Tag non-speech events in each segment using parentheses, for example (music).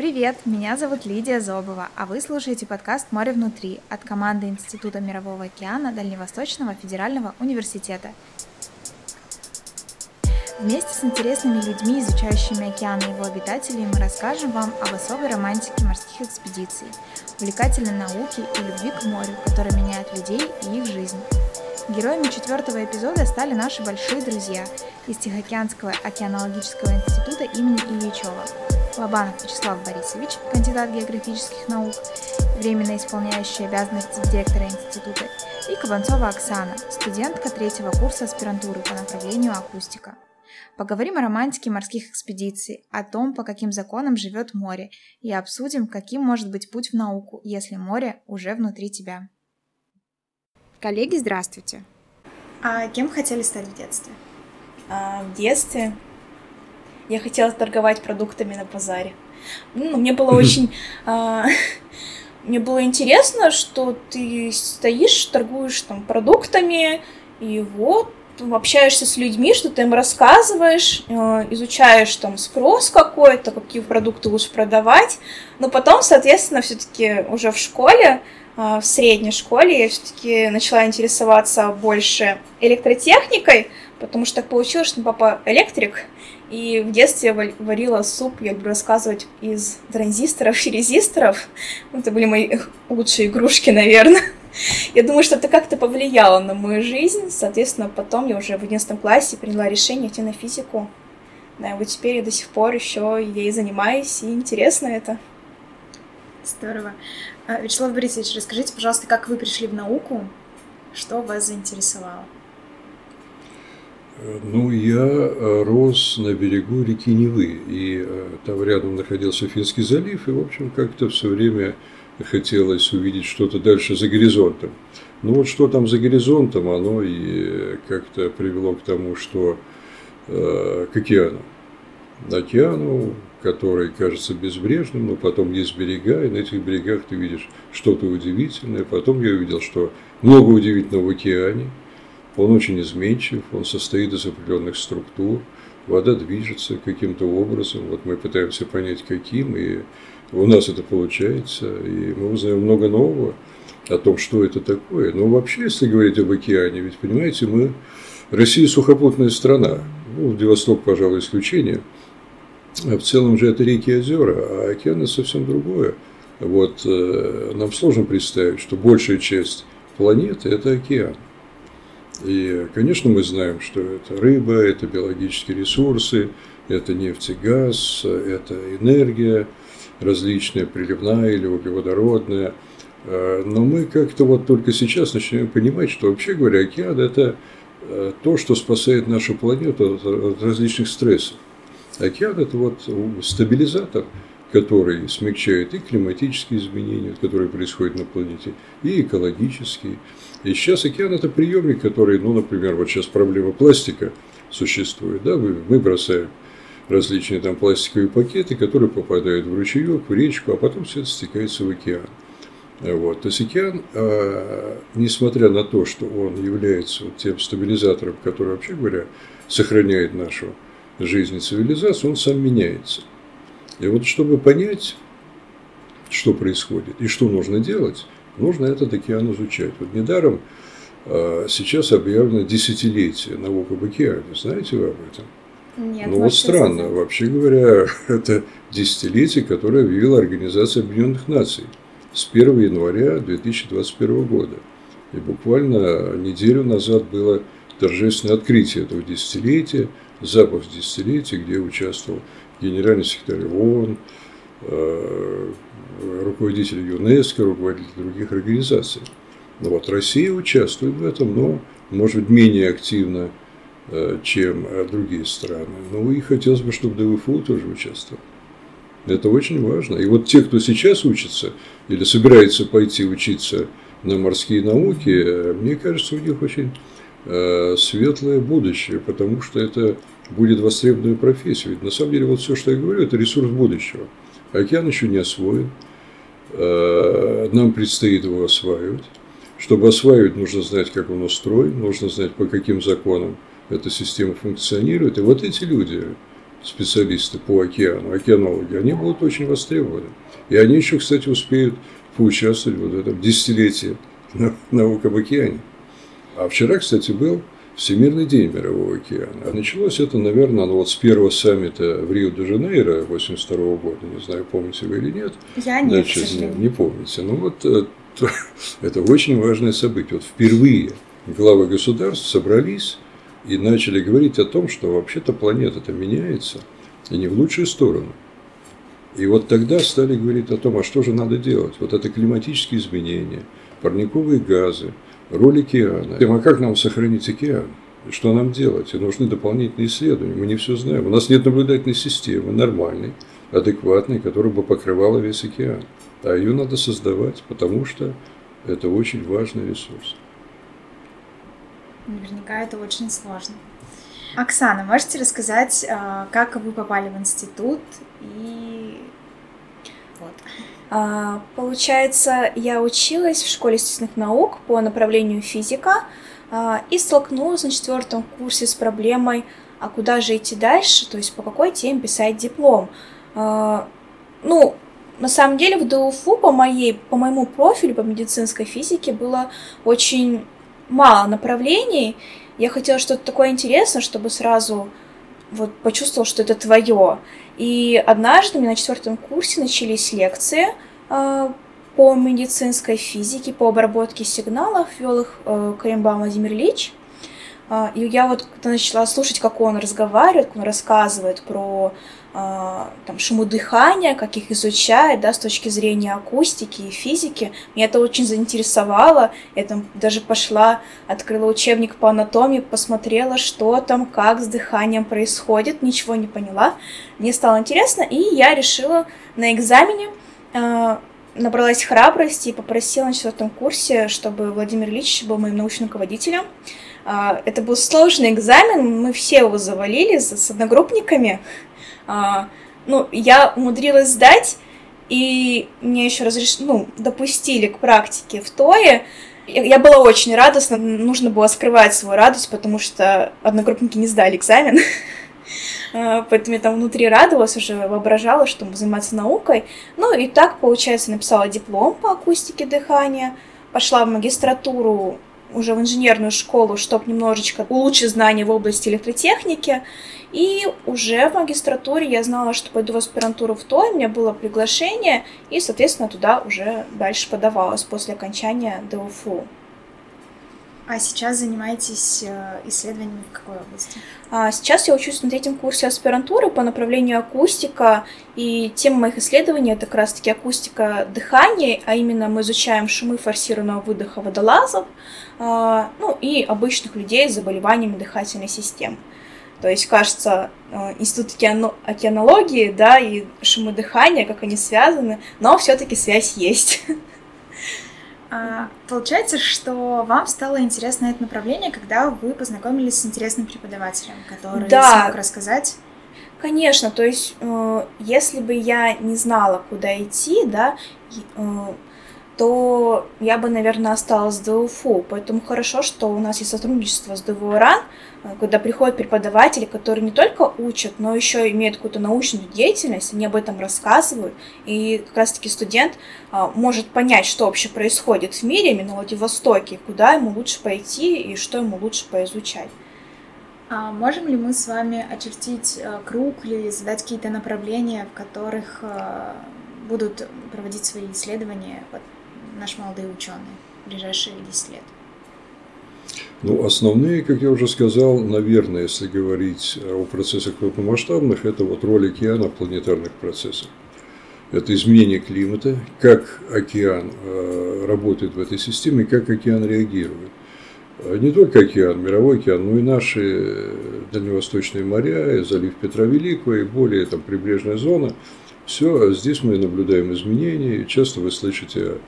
Привет, меня зовут Лидия Зобова, а вы слушаете подкаст «Море внутри» от команды Института Мирового океана Дальневосточного федерального университета. Вместе с интересными людьми, изучающими океан и его обитателей, мы расскажем вам об особой романтике морских экспедиций, увлекательной науке и любви к морю, которая меняет людей и их жизнь. Героями четвертого эпизода стали наши большие друзья из Тихоокеанского океанологического института имени Ильичева. Лобанов Вячеслав Борисович, кандидат географических наук, временно исполняющий обязанности директора института, и Кабанцова Оксана, студентка третьего курса аспирантуры по направлению акустика. Поговорим о романтике морских экспедиций, о том, по каким законам живет море, и обсудим, каким может быть путь в науку, если море уже внутри тебя. Коллеги, здравствуйте. А кем хотели стать в детстве? А, в детстве я хотела торговать продуктами на базаре. Ну, мне было очень... (laughs) А, (laughs) мне было интересно, что ты стоишь, торгуешь там продуктами, и вот общаешься с людьми, что ты им рассказываешь, э, изучаешь там спрос какой-то, какие продукты лучше продавать, но потом, соответственно, все-таки уже в школе а, в средней школе я все-таки начала интересоваться больше электротехникой, потому что так получилось, что папа электрик, и в детстве я варила суп, я люблю рассказывать, из транзисторов и (laughs) резисторов. Это были мои лучшие игрушки, наверное. (laughs) Я думаю, что это как-то повлияло на мою жизнь. Соответственно, потом я уже в 11 классе приняла решение идти на физику. Да, и вот теперь я до сих пор еще ей занимаюсь, и интересно это. Здорово. А, Вячеслав Борисович, расскажите, пожалуйста, как вы пришли в науку, что вас заинтересовало? Э, ну, я э, рос на берегу реки Невы, и э, там рядом находился Финский залив, и, в общем, как-то все время хотелось увидеть что-то дальше за горизонтом. Ну вот что там за горизонтом, оно и как-то привело к тому, что э, к океану. Океану который кажется безбрежным, но потом есть берега, и на этих берегах ты видишь что-то удивительное. Потом я увидел, что много удивительного в океане. Он очень изменчив, он состоит из определенных структур. Вода движется каким-то образом. Вот мы пытаемся понять, каким, и у нас это получается. И мы узнаем много нового о том, что это такое. Но вообще, если говорить об океане, ведь, понимаете, мы Россия сухопутная страна. Ну, Владивосток, пожалуй, исключение – а в целом же это реки и озера, а океаны совсем другое. Вот э, нам сложно представить, что большая часть планеты – это океан. И, конечно, мы знаем, что это рыба, это биологические ресурсы, это нефть и газ, это энергия различная, приливная или углеводородная. Э, но мы как-то вот только сейчас начинаем понимать, что вообще говоря, океан – это э, то, что спасает нашу планету от различных стрессов. Океан – это вот стабилизатор, который смягчает и климатические изменения, которые происходят на планете, и экологические. И сейчас океан – это приемник, который, ну, например, вот сейчас проблема пластика существует, да, мы бросаем различные там пластиковые пакеты, которые попадают в ручеек, в речку, а потом все это стекается в океан. Вот. То есть океан, а, несмотря на то, что он является вот тем стабилизатором, который, вообще говоря, сохраняет нашу жизни цивилизации, он сам меняется. И вот чтобы понять, что происходит и что нужно делать, нужно этот океан изучать. Вот недаром а, сейчас объявлено десятилетие наук об океане. Знаете вы об этом? Нет, ну вот странно, сказать. вообще говоря, (laughs) это десятилетие, которое объявила Организация Объединенных Наций с 1 января 2021 года. И буквально неделю назад было торжественное открытие этого десятилетия – запуск десятилетия, где участвовал генеральный секретарь ООН, э, руководитель ЮНЕСКО, руководитель других организаций. Ну вот Россия участвует в этом, но, может быть, менее активно, э, чем другие страны. Ну и хотелось бы, чтобы ДВФУ тоже участвовал. Это очень важно. И вот те, кто сейчас учится или собирается пойти учиться на морские науки, э, мне кажется, у них очень светлое будущее, потому что это будет востребованной профессией. Ведь на самом деле вот все, что я говорю, это ресурс будущего. Океан еще не освоен. Э, нам предстоит его осваивать. Чтобы осваивать, нужно знать, как он устроен, нужно знать, по каким законам эта система функционирует. И вот эти люди, специалисты по океану, океанологи, они будут очень востребованы. И они еще, кстати, успеют поучаствовать вот в этом десятилетии наук об океане. А вчера, кстати, был Всемирный день Мирового океана. А началось это, наверное, ну, вот с первого саммита в Рио-де-Жанейро 82 года. Не знаю, помните вы или нет. Я нет, Значит, не, не помните. Ну вот э, (laughs) это очень важное событие. Вот впервые главы государств собрались и начали говорить о том, что вообще-то планета-то меняется, и не в лучшую сторону. И вот тогда стали говорить о том, а что же надо делать. Вот это климатические изменения, парниковые газы – роль океана. А как нам сохранить океан? Что нам делать? И нужны дополнительные исследования. Мы не все знаем. У нас нет наблюдательной системы, нормальной, адекватной, которая бы покрывала весь океан. А ее надо создавать, потому что это очень важный ресурс. Наверняка это очень сложно. Оксана, можете рассказать, а, как вы попали в институт и вот. А, получается, я училась в школе естественных наук по направлению физика а, и столкнулась на четвертом курсе с проблемой, а куда же идти дальше, то есть по какой теме писать диплом. А, ну, на самом деле в ДУФУ по, моей, по моему профилю по медицинской физике было очень мало направлений. Я хотела что-то такое интересное, чтобы сразу вот почувствовал, что это твое. И однажды у меня на четвертом курсе начались лекции э, по медицинской физике, по обработке сигналов, вел их э, Каримба Владимир Ильич. Э, и я вот начала слушать, как он разговаривает, как он рассказывает про там, шумы дыхания, как их изучает, да, с точки зрения акустики и физики. Меня это очень заинтересовало. Я там даже пошла, открыла учебник по анатомии, посмотрела, что там, как с дыханием происходит, ничего не поняла. Мне стало интересно, и я решила на экзамене э, набралась храбрости и попросила на четвертом курсе, чтобы Владимир Ильич был моим научным руководителем. Э, это был сложный экзамен, мы все его завалили с одногруппниками. А, ну, я умудрилась сдать, и мне еще разреш... ну, допустили к практике в ТОЕ. Я была очень радостна, нужно было скрывать свою радость, потому что одногруппники не сдали экзамен. (laughs) А, поэтому я там внутри радовалась, уже воображала, что буду заниматься наукой. Ну и так, получается, написала диплом по акустике дыхания, пошла в магистратуру уже в инженерную школу, чтобы немножечко улучшить знания в области электротехники. И уже в магистратуре я знала, что пойду в аспирантуру в ТОИ, у меня было приглашение, и, соответственно, туда уже дальше подавалась после окончания ДУФУ. А сейчас занимаетесь э, исследованиями в какой области? А сейчас я учусь на третьем курсе аспирантуры по направлению акустика, и тема моих исследований это как раз-таки акустика дыхания, а именно мы изучаем шумы форсированного выдоха водолазов, а, ну и обычных людей с заболеваниями дыхательной системы. То есть, кажется, э, институт океанологии, да, и шумы дыхания, как они связаны, но все-таки связь есть. (laughs) А, получается, что вам стало интересно это направление, когда вы познакомились с интересным преподавателем, который да. смог рассказать. Конечно, то есть, э, если бы я не знала, куда идти, да, э, то я бы, наверное, осталась в ДУФУ. Поэтому хорошо, что у нас есть сотрудничество с ДВРАН, когда приходят преподаватели, которые не только учат, но еще имеют какую-то научную деятельность, они об этом рассказывают, и как раз-таки студент а, может понять, что вообще происходит в мире, именно в Владивостоке, куда ему лучше пойти и что ему лучше поизучать. А можем ли мы с вами очертить э, круг или задать какие-то направления, в которых э, будут проводить свои исследования наши молодые ученые в ближайшие 10 лет? Ну, основные, как я уже сказал, наверное, если говорить о процессах крупномасштабных, это вот роль океана в планетарных процессах. Это изменение климата, как океан э, работает в этой системе, как океан реагирует. А не только океан, мировой океан, но и наши дальневосточные моря, и залив Петра Великого, и более там прибрежная зона. Все, здесь мы наблюдаем изменения. Часто вы слышите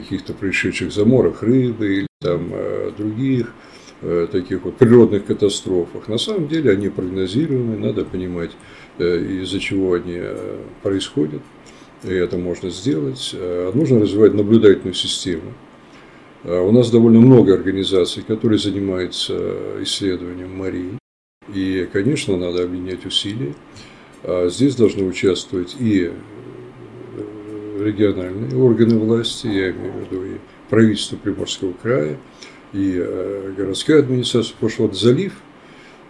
каких-то происшедших заморах рыбы или там э, других э, таких вот природных катастрофах. На самом деле они прогнозируемы, надо понимать, э, из-за чего они происходят. И это можно сделать. Нужно развивать наблюдательную систему. У нас довольно много организаций, которые занимаются исследованием морей. И, конечно, надо объединять усилия. А здесь должны участвовать и региональные органы власти, я имею в виду и правительство Приморского края, и городская администрация, потому что вот залив,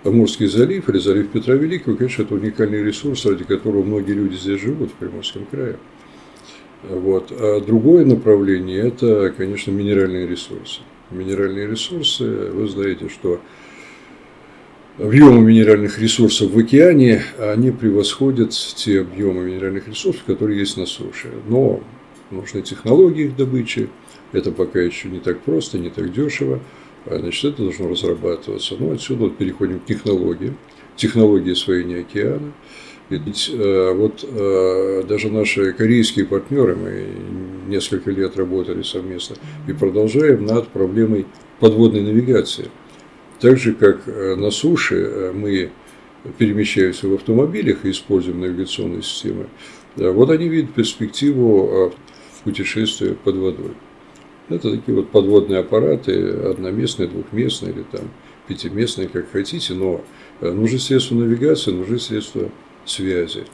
Амурский залив или залив Петра Великого, конечно, это уникальный ресурс, ради которого многие люди здесь живут, в Приморском крае. Вот. А другое направление – это, конечно, минеральные ресурсы. Минеральные ресурсы, вы знаете, что объемы минеральных ресурсов в океане, они превосходят те объемы минеральных ресурсов, которые есть на суше. Но нужны технологии их добычи, это пока еще не так просто, не так дешево, значит, это должно разрабатываться. Ну, отсюда вот переходим к технологиям, технологии освоения океана – ведь э, вот э, даже наши корейские партнеры, мы несколько лет работали совместно и продолжаем над проблемой подводной навигации. Так же, как э, на суше мы перемещаемся в автомобилях и используем навигационные системы, вот они видят перспективу путешествия под водой. Это такие вот подводные аппараты, одноместные, двухместные или там пятиместные, как хотите, но нужны средства навигации, нужны средства связи.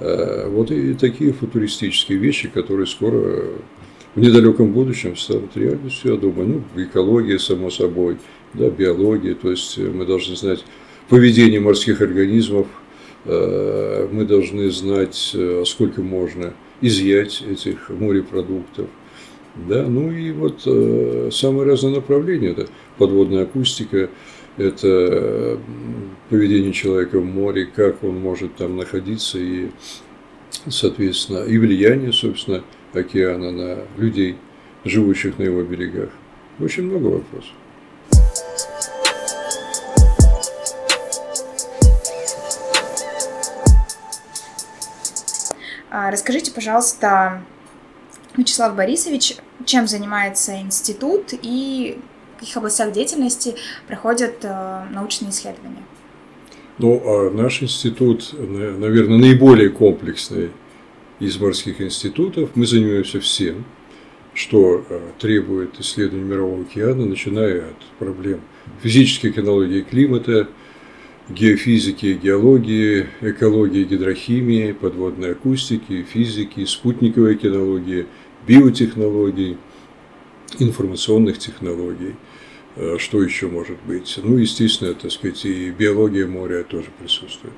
Э, вот и такие футуристические вещи, которые скоро в недалеком будущем станут реальностью, я думаю. Ну, экология, само собой, да, биология, то есть мы должны знать поведение морских организмов, э, мы должны знать, э, сколько можно изъять этих морепродуктов. Да, ну и вот самые разные направления, это подводная акустика, это поведение человека в море, как он может там находиться и, соответственно, и влияние, собственно, океана на людей, живущих на его берегах. Очень много вопросов. А, расскажите, пожалуйста, Вячеслав Борисович, чем занимается институт и каких областях деятельности проходят э, научные исследования? Ну, а наш институт, наверное, наиболее комплексный из морских институтов. Мы занимаемся всем, что э, требует исследования Мирового океана, начиная от проблем физической кинологии климата, геофизики, геологии, экологии, гидрохимии, подводной акустики, физики, спутниковой кинологии, биотехнологий, информационных технологий – Э, что еще может быть? Ну, естественно, так сказать, и биология моря тоже присутствует.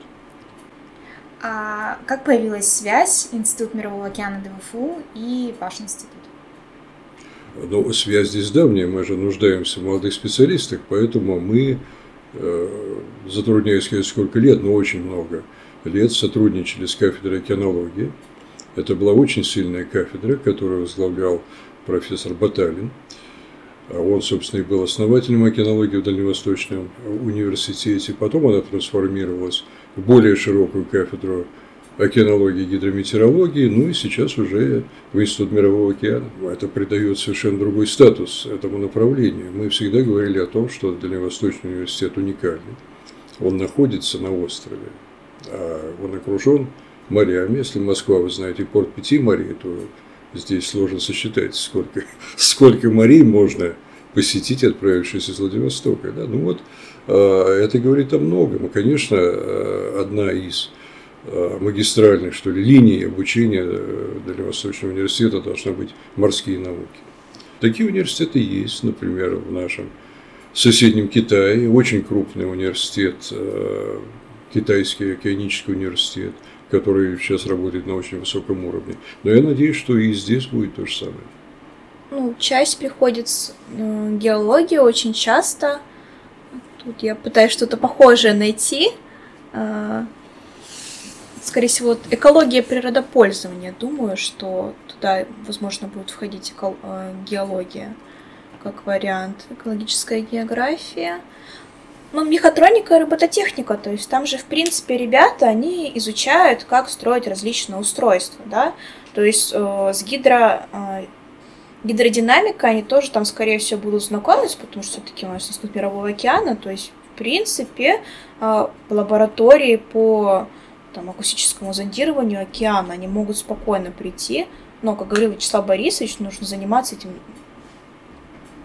А как появилась связь Институт Мирового океана ДВФУ и ваш институт? Ну, связь здесь давняя, мы же нуждаемся в молодых специалистах, поэтому мы, э, затрудняюсь сказать, сколько лет, но очень много лет сотрудничали с кафедрой океанологии. Это была очень сильная кафедра, которую возглавлял профессор Баталин. А он, собственно, и был основателем океанологии в Дальневосточном университете. Потом она трансформировалась более широкую кафедру океанологии и гидрометеорологии, ну и сейчас уже в Институт Мирового океана. Это придает совершенно другой статус этому направлению. Мы всегда говорили о том, что Дальневосточный университет уникальный. Он находится на острове, а он окружен морями. Если Москва, вы знаете, порт пяти морей, то Здесь сложно сосчитать, сколько, (laughs) сколько морей можно посетить, отправившись из Владивостока. Да? Ну вот, это говорит о многом. Конечно, а, одна из а, магистральных, что ли, линий обучения э, Дальневосточного университета должна быть морские науки. Такие университеты есть, например, в нашем соседнем Китае, очень крупный университет, Китайский океанический университет – который сейчас работает на очень высоком уровне. Но я надеюсь, что и здесь будет то же самое. Ну, часть приходит с э, геологии очень часто. Тут я пытаюсь что-то похожее найти. Э, скорее всего, экология природопользования. Думаю, что туда, возможно, будет входить э, геология как вариант. Экологическая география. Ну, мехатроника и робототехника, то есть там же, в принципе, ребята, они изучают, как строить различные устройства, да, то есть э, с гидро, э, гидродинамикой они тоже там, скорее всего, будут знакомиться, потому что все-таки у нас Институт Мирового океана, то есть, в принципе, э, лаборатории по там, акустическому зондированию океана, они могут спокойно прийти, но, как говорил Вячеслав Борисович, нужно заниматься этим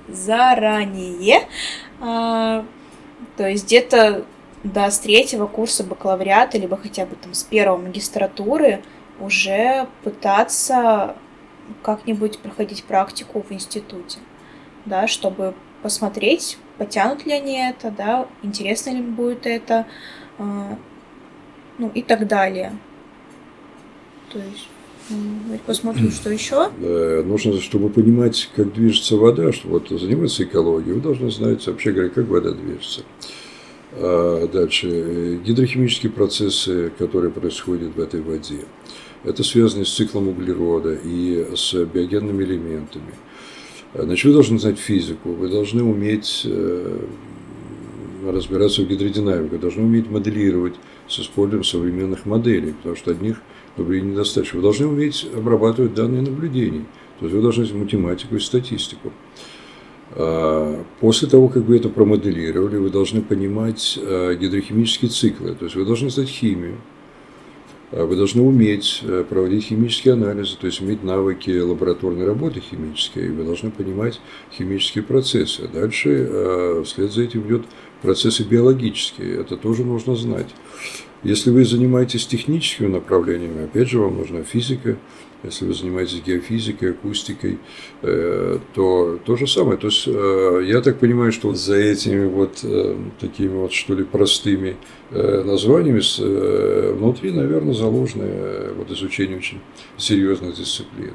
заранее, а, то есть где-то да, с третьего курса бакалавриата, либо хотя бы там с первого магистратуры уже пытаться как-нибудь проходить практику в институте, да, чтобы посмотреть, потянут ли они это, да, интересно ли будет это, э, ну и так далее. То есть посмотрим, что (clears throat) еще. Нужно, чтобы понимать, как движется вода, что вот заниматься экологией, вы должны знать, вообще говоря, как вода движется. А дальше. Гидрохимические процессы, которые происходят в этой воде. Это связано с циклом углерода и с биогенными элементами. Значит, вы должны знать физику, вы должны уметь э, разбираться в гидродинамике, должны уметь моделировать с использованием современных моделей, потому что одних наблюдений недостаточно. Вы должны уметь обрабатывать данные наблюдений, то есть вы должны знать математику и статистику. А, после того, как вы это промоделировали, вы должны понимать гидрохимические циклы, то есть вы должны знать химию, вы должны уметь проводить химические анализы, то есть иметь навыки лабораторной работы химической, и вы должны понимать химические процессы. Дальше вслед за этим идет процессы биологические, это тоже нужно знать. Если вы занимаетесь техническими направлениями, опять же, вам нужна физика. Если вы занимаетесь геофизикой, акустикой, э, то то же самое. То есть э, я так понимаю, что за этими вот э, такими вот что ли простыми названиями внутри, наверное, заложено вот изучение очень серьезных дисциплин.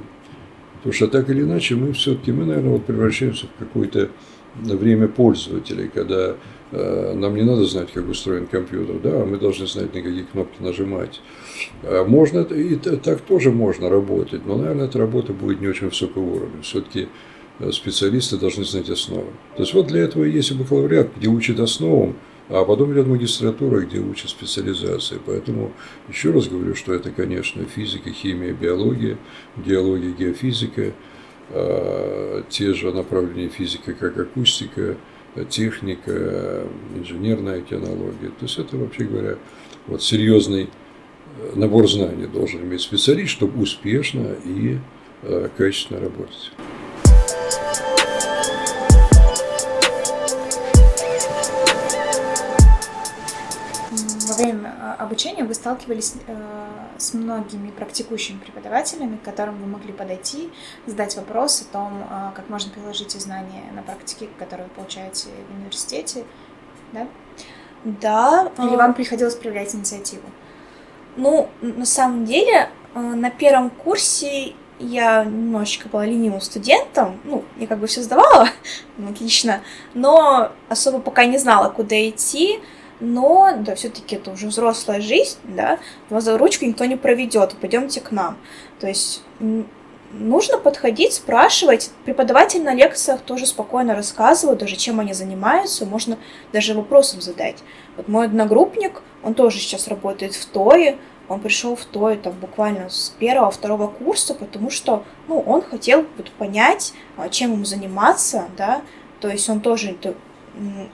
Потому что так или иначе мы все-таки, мы, наверное, вот превращаемся в какое-то время пользователей, когда нам не надо знать, как устроен компьютер, да, мы должны знать, на какие кнопки нажимать. Э, можно, и так тоже можно работать, но, наверное, эта работа будет не очень высокого уровня. Все-таки э, специалисты должны знать основы. То есть вот для этого и есть бакалавриат, где учат основам, а потом идет магистратура, где учат специализации. Поэтому еще раз говорю, что это, конечно, физика, химия, биология, геология, геофизика, те же направления физика, как акустика – техника, инженерная океанология. То есть это, вообще говоря, вот серьезный э, набор знаний должен иметь специалист, чтобы успешно и э, качественно работать. Во время э, обучения вы сталкивались с многими практикующими преподавателями, к которым вы могли подойти, задать вопрос о том, а, как можно приложить эти знания на практике, которые вы получаете в университете, да? Да. Или а, вам приходилось проявлять инициативу? Ну, на самом деле, а, на первом курсе я немножечко была ленивым студентом, ну, я как бы все сдавала, (laughs) отлично, но особо пока не знала, куда идти, но, да, все-таки это уже взрослая жизнь, да, вас за ручку никто не проведет, пойдемте к нам. То есть нужно подходить, спрашивать. Преподаватель на лекциях тоже спокойно рассказывают, даже чем они занимаются, можно даже вопросом задать. Вот мой одногруппник, он тоже сейчас работает в ТОИ, он пришел в ТОИ там буквально с первого, второго курса, потому что, ну, он хотел вот, понять, а, чем ему заниматься, да, то есть он тоже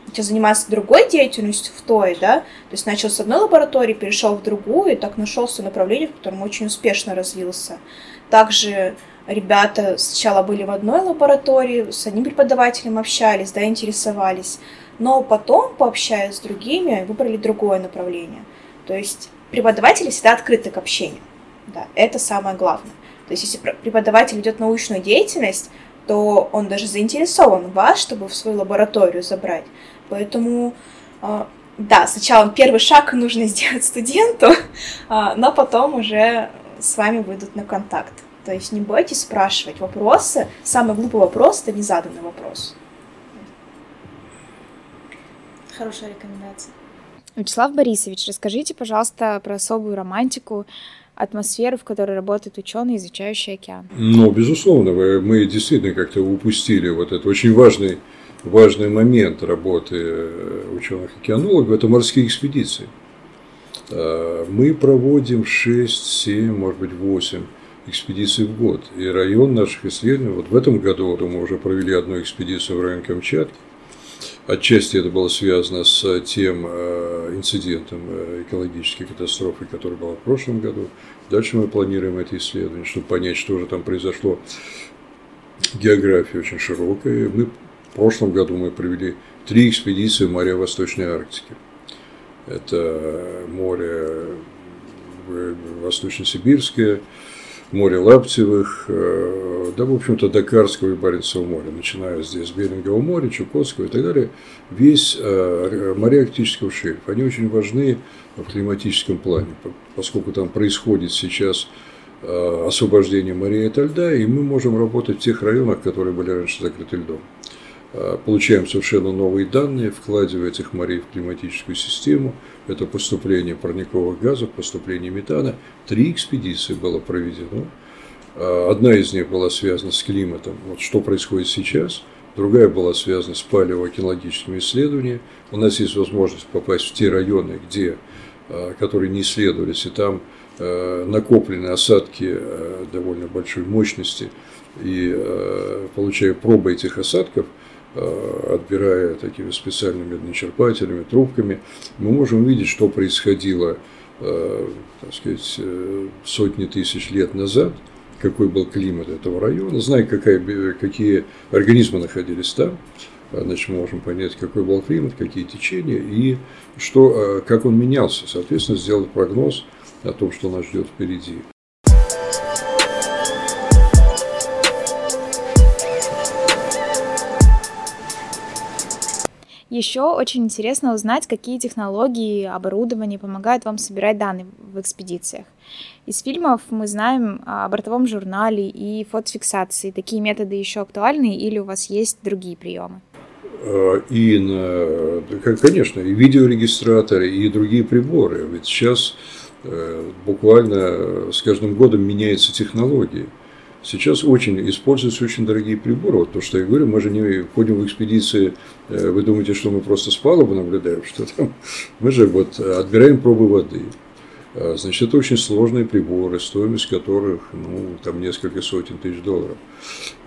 хотел заниматься другой деятельностью в той, да, то есть начал с одной лаборатории, перешел в другую, и так нашелся направление, в котором очень успешно развился. Также ребята сначала были в одной лаборатории, с одним преподавателем общались, да, интересовались, но потом, пообщаясь с другими, выбрали другое направление. То есть преподаватели всегда открыты к общению, да, это самое главное. То есть если преподаватель ведет научную деятельность, то он даже заинтересован в вас, чтобы в свою лабораторию забрать. Поэтому, а, да, сначала первый шаг нужно (laughs) сделать студенту, а, но потом уже с вами выйдут на контакт. То есть не бойтесь спрашивать вопросы. Самый глупый вопрос – это незаданный вопрос. Хорошая рекомендация. Вячеслав Борисович, расскажите, пожалуйста, про особую романтику атмосферу, в которой работают ученые, изучающие океан. Ну, безусловно, мы действительно как-то упустили вот этот очень важный, важный момент работы э, ученых-океанологов – это морские экспедиции. Э, мы проводим 6, 7, может быть, 8 экспедиций в год. И район наших исследований, вот в этом году мы уже провели одну экспедицию в район Камчатки, Отчасти это было связано с тем э, инцидентом э, экологической катастрофы, который был в прошлом году. Дальше мы планируем это исследование, чтобы понять, что же там произошло. География очень широкая. Мы в прошлом году мы провели три экспедиции в моря Восточной Арктики. Это море Восточно-Сибирское, море Лаптевых, э, да, в общем-то, до Карского и Баренцева моря, начиная здесь с Берингового моря, Чукотского и так далее, весь э, моря арктического шельфа, они очень важны в климатическом плане, поскольку там происходит сейчас э, освобождение морей от льда, и мы можем работать в тех районах, которые были раньше закрыты льдом. Получаем совершенно новые данные, вкладывая этих морей в климатическую систему. Это поступление парниковых газов, поступление метана. Три экспедиции было проведено. Одна из них была связана с климатом, вот что происходит сейчас. Другая была связана с палеоокеанологическими исследованиями. У нас есть возможность попасть в те районы, где, которые не исследовались, и там накоплены осадки довольно большой мощности. И получая пробы этих осадков – Э, отбирая такими специальными медночерпателями, трубками, мы можем видеть, что происходило э, так сказать, э, сотни тысяч лет назад, какой был климат этого района, зная, какая, какие организмы находились там, значит, мы можем понять, какой был климат, какие течения и что, как он менялся. Соответственно, сделать прогноз о том, что нас ждет впереди. Еще очень интересно узнать, какие технологии, оборудование помогают вам собирать данные в экспедициях. Из фильмов мы знаем о бортовом журнале и фотофиксации. Такие методы еще актуальны или у вас есть другие приемы? А, и, на, конечно, и видеорегистраторы, и другие приборы. Ведь сейчас э, буквально с каждым годом меняются технологии. Сейчас очень используются очень дорогие приборы. Вот то, что я говорю, мы же не ходим в экспедиции, э, вы думаете, что мы просто с палубы наблюдаем, (laughs) что там. Мы же вот отбираем пробы воды. А, значит, это очень сложные приборы, стоимость которых, ну, там несколько сотен тысяч долларов.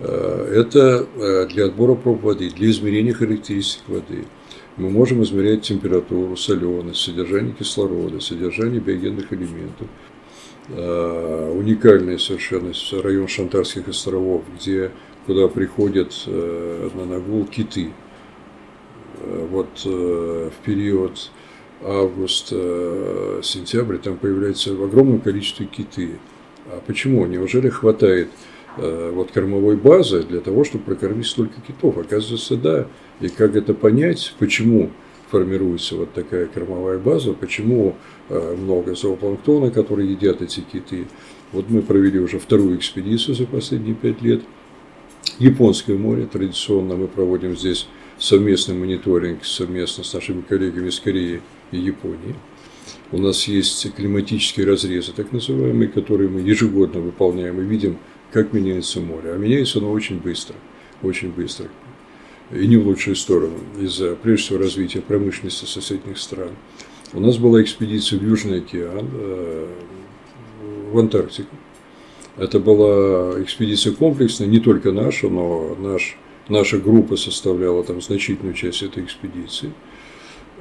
А, это э, для отбора проб воды, для измерения характеристик воды. Мы можем измерять температуру, соленость, содержание кислорода, содержание биогенных элементов, Э, уникальный совершенно район Шантарских островов, где куда приходят э, на нагул киты. Э, вот в период август-сентябрь там появляется в огромном количестве киты. А почему? Неужели хватает вот кормовой базы для того, чтобы прокормить столько китов? Оказывается, да. И как это понять, почему формируется вот такая кормовая база, почему э, много зоопланктона, которые едят эти киты. Вот мы провели уже вторую экспедицию за последние пять лет. Японское море, традиционно мы проводим здесь совместный мониторинг совместно с нашими коллегами из Кореи и Японии. У нас есть климатические разрезы, так называемые, которые мы ежегодно выполняем и видим, как меняется море. А меняется оно очень быстро, очень быстро и не в лучшую сторону, из-за, прежде всего, развития промышленности соседних стран. У нас была экспедиция в Южный океан, э, в Антарктику. Это была экспедиция комплексная, не только наша, но наш, наша группа составляла там значительную часть этой экспедиции.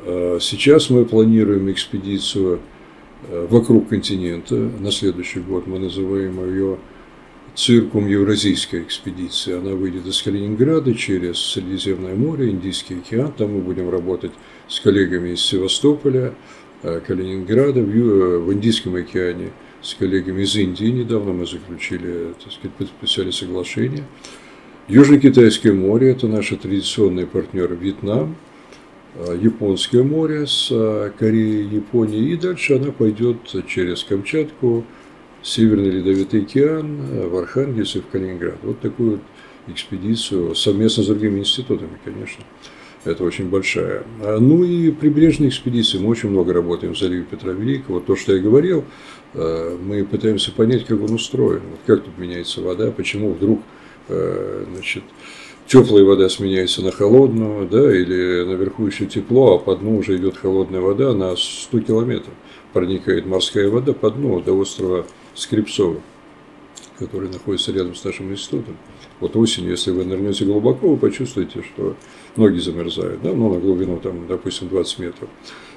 Э, сейчас мы планируем экспедицию э, вокруг континента. На следующий год мы называем ее циркум Евразийская экспедиция. Она выйдет из Калининграда через Средиземное море, Индийский океан. Там мы будем работать с коллегами из Севастополя, э, Калининграда, в Индийском океане с коллегами из Индии. Недавно мы заключили, так сказать, подписали соглашение. Южно-Китайское море – это наши традиционные партнеры Вьетнам, э, Японское море с э, Кореей, Японией, и дальше она пойдет через Камчатку, Северный Ледовитый океан, э, в Архангельск и в Калининград. Вот такую вот экспедицию совместно с другими институтами, конечно. Это очень большая. А, ну и прибрежные экспедиции. Мы очень много работаем в заливе Петра Великого. То, что я говорил, э, мы пытаемся понять, как он устроен. Вот как тут меняется вода, почему вдруг э, значит, теплая вода сменяется на холодную, да, или наверху еще тепло, а по дну уже идет холодная вода на 100 километров. Проникает морская вода по дну до острова Скрипцова, который находится рядом с нашим институтом. Вот осенью, если вы нырнете глубоко, вы почувствуете, что ноги замерзают, да, ну, на глубину, там, допустим, 20 метров.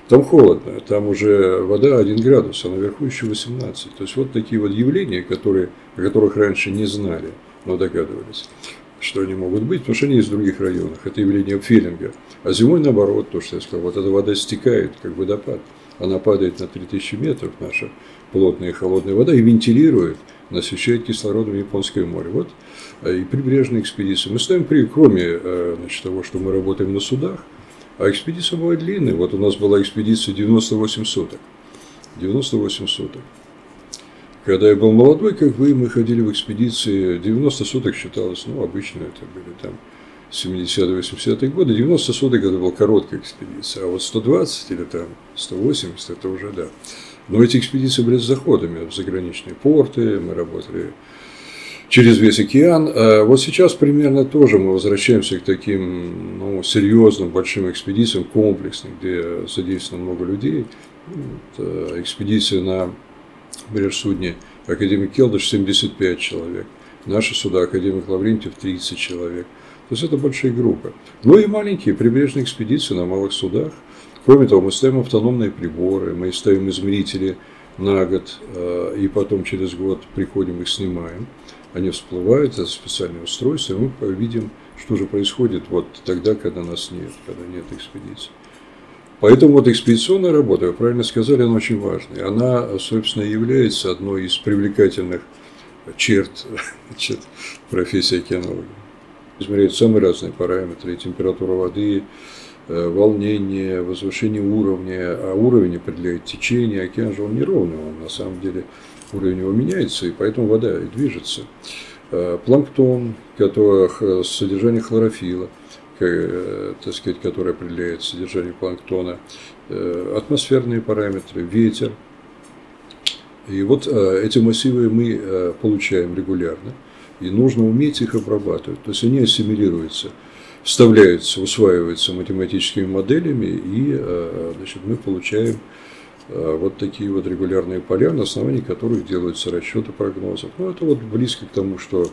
Там холодно, там уже вода 1 градус, а наверху еще 18. То есть вот такие вот явления, которые, о которых раньше не знали, но догадывались. что они могут быть, потому что они из других районов. Это явление филинга. А зимой наоборот, то, что я сказал, вот эта вода стекает, как водопад. Она падает на 3000 метров, наша плотная и холодная вода, и вентилирует, насыщает кислородом Японское море. Вот э, и прибрежные экспедиции. Мы стоим при, кроме э, значит, того, что мы работаем на судах, а экспедиция бывает длинная. Вот у нас была экспедиция 98 суток. 98 суток. Когда я был молодой, как вы, мы ходили в экспедиции, 90 суток считалось, ну, обычно это были там 70-80-е годы, 90 суток это была короткая экспедиция, а вот 120 или там 180 это уже да. Но эти экспедиции были с заходами в заграничные порты, мы работали через весь океан. А вот сейчас примерно тоже мы возвращаемся к таким ну, серьезным большим экспедициям, комплексным, где задействовано много людей. Вот, э, экспедиция на судне Академик Келдыш 75 человек. Наши суда Академик Лаврентьев 30 человек. То есть это большая группа. Ну и маленькие прибрежные экспедиции на малых судах. Кроме того, мы ставим автономные приборы, мы ставим измерители на год, э, и потом через год приходим их снимаем. Они всплывают, это специальное устройство, и мы видим, что же происходит вот тогда, когда нас нет, когда нет экспедиции. Поэтому вот экспедиционная работа, вы правильно сказали, она очень важная. Она, собственно, является одной из привлекательных черт (laughs) значит, профессии океанологии. Измеряют самые разные параметры, температура воды, волнение, возвышение уровня, а уровень определяет течение, океан же он неровный, он на самом деле уровень его меняется, и поэтому вода и движется. Э, планктон, который, содержание хлорофила – Э, так сказать, который определяет содержание планктона, э, атмосферные параметры, ветер. И вот э, эти массивы мы получаем регулярно, и нужно уметь их обрабатывать. То есть они ассимилируются, вставляются, усваиваются математическими моделями, и значит, мы получаем Э, вот такие вот регулярные поля, на основании которых делаются расчеты прогнозов. Ну, это вот близко к тому, что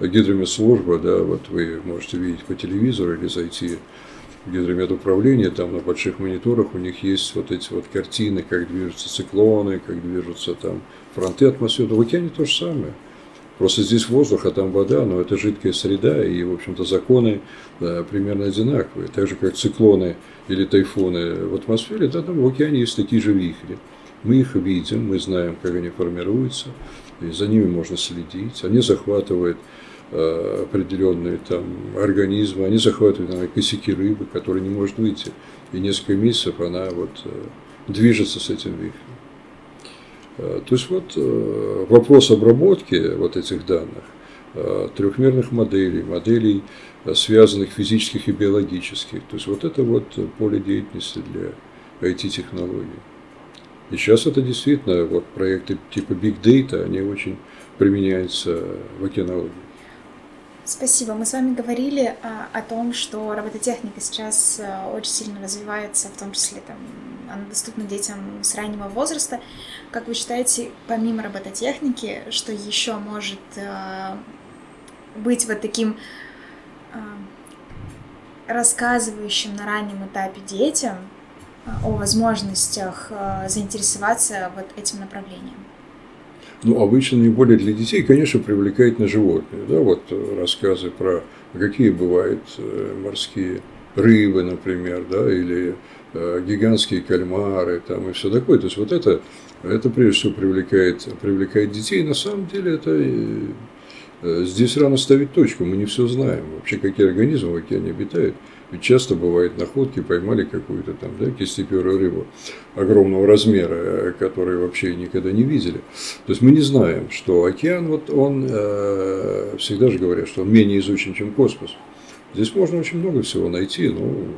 гидромедслужба, да, вот вы можете видеть по телевизору или зайти в гидромедуправление, там на больших мониторах у них есть вот эти вот картины, как движутся циклоны, как движутся там фронты атмосферы. В океане то же самое. Просто здесь воздух, а там вода, но это жидкая среда, и, в общем-то, законы да, примерно одинаковые. Так же, как циклоны или тайфуны в атмосфере, да, там в океане есть такие же вихри. Мы их видим, мы знаем, как они формируются, и за ними можно следить. Они захватывают э, определенные там организмы, они захватывают наверное, косяки рыбы, которые не может выйти. И несколько месяцев она вот э, движется с этим вихрем. Э, то есть вот э, вопрос обработки вот этих данных, э, трехмерных моделей, моделей, связанных физических и биологических, то есть вот это вот поле деятельности для IT-технологий. И сейчас это действительно, вот проекты типа Big Data, они очень применяются в океанологии. Спасибо. Мы с вами говорили а, о том, что робототехника сейчас очень сильно развивается, в том числе там, она доступна детям с раннего возраста. Как вы считаете, помимо робототехники, что еще может а, быть вот таким а, рассказывающим на раннем этапе детям а, о возможностях а, заинтересоваться вот этим направлением? Ну, обычно не более для детей, конечно, привлекает на животные. Да, вот рассказы про какие бывают э, морские рыбы, например, да, или э, гигантские кальмары там, и все такое. То есть вот это, это прежде всего привлекает, привлекает детей. На самом деле это э, здесь рано ставить точку, мы не все знаем. Вообще, какие организмы в океане обитают. Ведь часто бывает находки, поймали какую-то там, да, кистеперую рыбу огромного размера, которую вообще никогда не видели. То есть мы не знаем, что океан, вот он, э, всегда же говорят, что он менее изучен, чем космос. Здесь можно очень много всего найти, ну,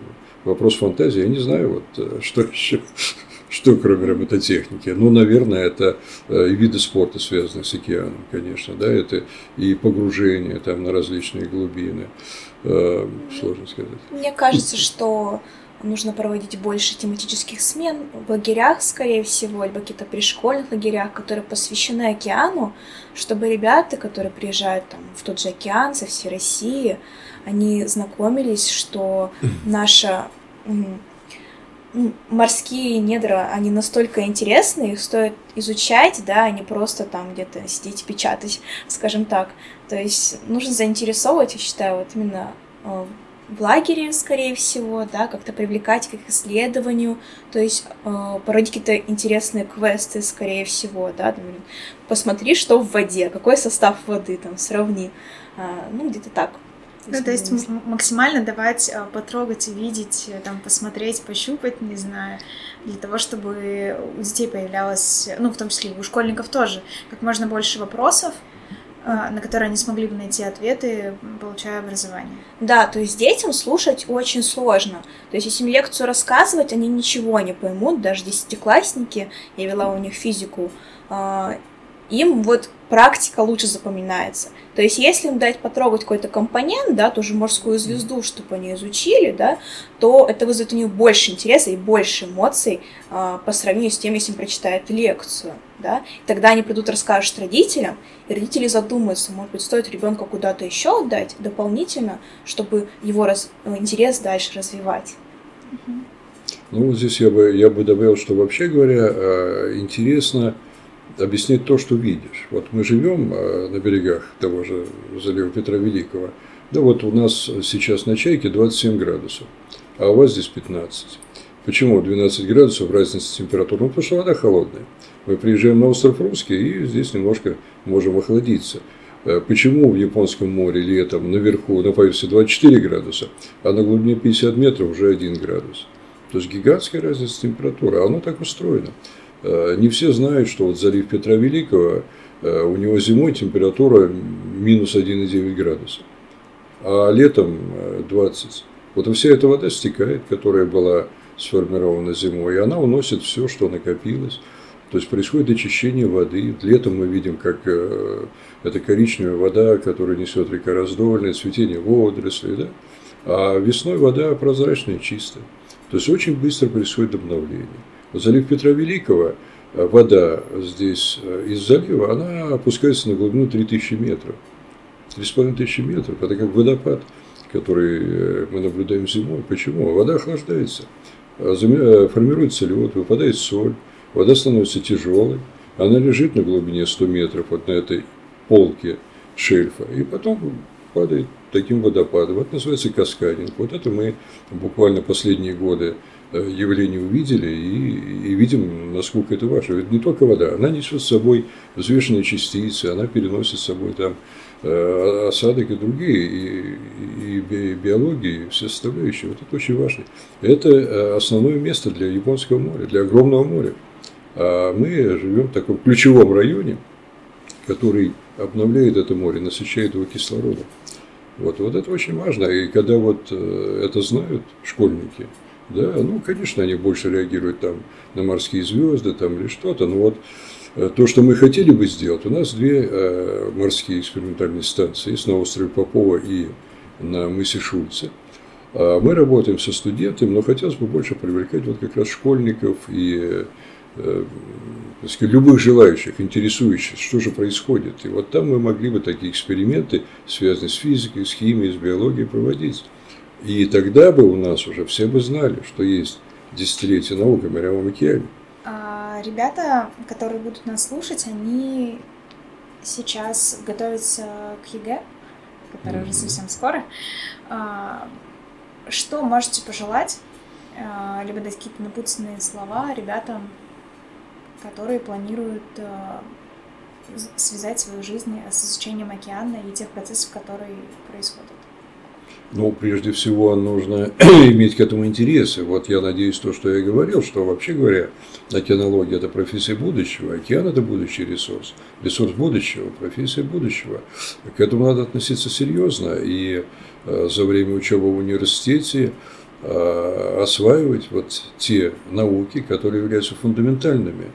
вопрос фантазии, я не знаю, вот, э, что еще, (laughs) что кроме робототехники. Ну, наверное, это э, и виды спорта, связанные с океаном, конечно, да, это и погружение там на различные глубины. Э, сложно сказать. Мне кажется, что нужно проводить больше тематических смен в лагерях, скорее всего, либо каких-то пришкольных лагерях, которые посвящены океану, чтобы ребята, которые приезжают там, в тот же океан со всей России, они знакомились, что наша морские недра, они настолько интересны, их стоит изучать, да, а не просто там где-то сидеть печатать, скажем так. То есть нужно заинтересовывать, я считаю, вот именно э, в лагере, скорее всего, да, как-то привлекать к исследованию, то есть э, породить какие-то интересные квесты, скорее всего, да, там, посмотри, что в воде, какой состав воды, там, сравни, э, ну, где-то так. Ну, то есть максимально давать э, потрогать, увидеть, э, там, посмотреть, пощупать, не знаю, для того, чтобы у детей появлялось, ну, в том числе и у школьников тоже, как можно больше вопросов, э, на которые они смогли бы найти ответы, получая образование. Да, то есть детям слушать очень сложно. То есть если им лекцию рассказывать, они ничего не поймут, даже десятиклассники, я вела у них физику, им вот практика лучше запоминается. То есть, если им дать потрогать какой-то компонент, да, тоже морскую звезду, чтобы они изучили, да, то это вызовет у них больше интереса и больше эмоций э, по сравнению с тем, если им прочитают лекцию, да. И тогда они придут расскажут родителям, и родители задумаются, может быть, стоит ребенка куда-то еще отдать дополнительно, чтобы его раз, э, интерес дальше развивать. Ну, вот здесь я бы, я бы добавил, что вообще говоря, э, интересно объяснить то, что видишь. Вот мы живем э, на берегах того же залива Петра Великого. Да вот у нас сейчас на Чайке 27 градусов, а у вас здесь 15. Почему 12 градусов разница температуры? Ну, потому что вода холодная. Мы приезжаем на остров Русский и здесь немножко можем охладиться. Э, почему в Японском море летом наверху на поверхности 24 градуса, а на глубине 50 метров уже 1 градус? То есть гигантская разница температуры, а оно так устроено. Э, не все знают, что вот залив Петра Великого, э, у него зимой температура минус 1,9 градуса, а летом 20. Э, вот и вся эта вода стекает, которая была сформирована зимой, и она уносит все, что накопилось. То есть происходит очищение воды. Летом мы видим, как это коричневая вода, которая несет река раздольная, цветение водорослей. Да? А весной вода прозрачная, чистая. То есть очень быстро происходит обновление. Залив Петра Великого, э, вода здесь э, из залива, она опускается на глубину 3000 метров. 3500 метров. Это как водопад, который э, мы наблюдаем зимой. Почему? Вода охлаждается, формируется лед, выпадает соль, вода становится тяжелой, она лежит на глубине 100 метров вот на этой полке шельфа, и потом падает таким водопадом. Это называется каскадинг. Вот это мы буквально последние годы явление увидели и, и видим, насколько это важно. Ведь не только вода, она несет с собой взвешенные частицы, она переносит с собой там э, осадок и другие, и, и биологии, и все составляющие. Вот это очень важно. Это э, основное место для Японского моря, для огромного моря. А мы живем в таком ключевом районе, который обновляет это море, насыщает его кислородом. Вот, вот это очень важно. И когда вот это знают школьники, да, ну, конечно, они больше реагируют там на морские звезды там или что-то, но вот э, то, что мы хотели бы сделать, у нас две э, морские экспериментальные станции, есть на острове Попова и на мысе Шульце. А мы работаем со студентами, но хотелось бы больше привлекать вот как раз школьников и э, сказать, любых желающих, интересующихся, что же происходит. И вот там мы могли бы такие эксперименты, связанные с физикой, с химией, с биологией, проводить. И тогда бы у нас уже все бы знали, что есть десятилетие науки в Мировом океане. А, ребята, которые будут нас слушать, они сейчас готовятся к ЕГЭ, который mm-hmm. уже совсем скоро. А, что можете пожелать, а, либо дать какие-то напутственные слова ребятам, которые планируют а, связать свою жизнь с изучением океана и тех процессов, которые происходят? Ну, прежде всего, нужно (clears throat) иметь к этому интерес. И вот я надеюсь, то, что я говорил, что вообще говоря, океанология – это профессия будущего, океан – это будущий ресурс, ресурс будущего, профессия будущего. К этому надо относиться серьезно и э, за время учебы в университете э, осваивать вот те науки, которые являются фундаментальными.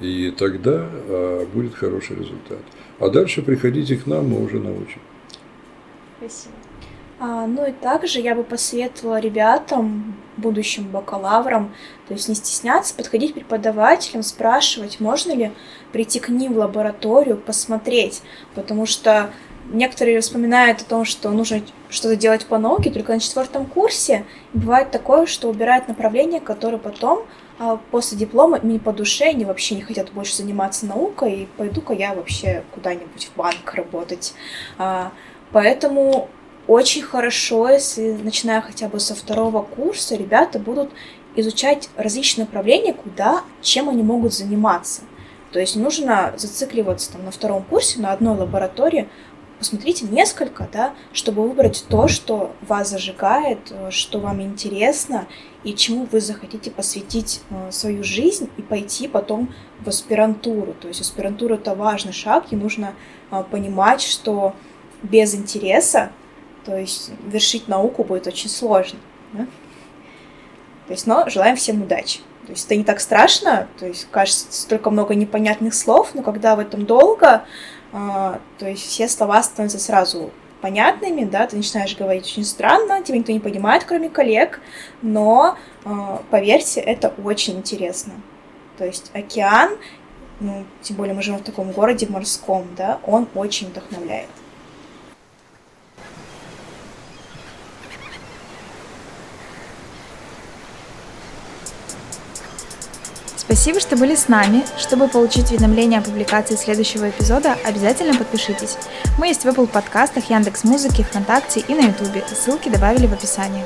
И тогда э, будет хороший результат. А дальше приходите к нам, мы уже научим. Спасибо. А, ну и также я бы посоветовала ребятам, будущим бакалаврам, то есть не стесняться, подходить к преподавателям, спрашивать, можно ли прийти к ним в лабораторию, посмотреть, потому что некоторые вспоминают о том, что нужно что-то делать по науке только на четвертом курсе. И бывает такое, что убирают направление, которое потом а, после диплома не по душе, они вообще не хотят больше заниматься наукой, и пойду-ка я вообще куда-нибудь в банк работать. А, поэтому очень хорошо, если, начиная хотя бы со второго курса, ребята будут изучать различные направления, куда, чем они могут заниматься. То есть нужно зацикливаться там, на втором курсе на одной лаборатории, посмотрите несколько, да, чтобы выбрать то, что вас зажигает, э, что вам интересно и чему вы захотите посвятить э, свою жизнь и пойти потом в аспирантуру. То есть аспирантура это важный шаг, и нужно э, понимать, что без интереса, то есть вершить науку будет очень сложно. Да? То есть, но желаем всем удачи. То есть это не так страшно, то есть кажется столько много непонятных слов, но когда в этом долго, э, то есть все слова становятся сразу понятными, да, ты начинаешь говорить очень странно, тебя никто не понимает, кроме коллег, но э, поверьте, это очень интересно. То есть океан, ну, тем более мы живем в таком городе морском, да, он очень вдохновляет. Спасибо, что были с нами. Чтобы получить уведомления о публикации следующего эпизода, обязательно подпишитесь. Мы есть в Apple подкастах, Яндекс Музыке, ВКонтакте и на Ютубе. Ссылки добавили в описании.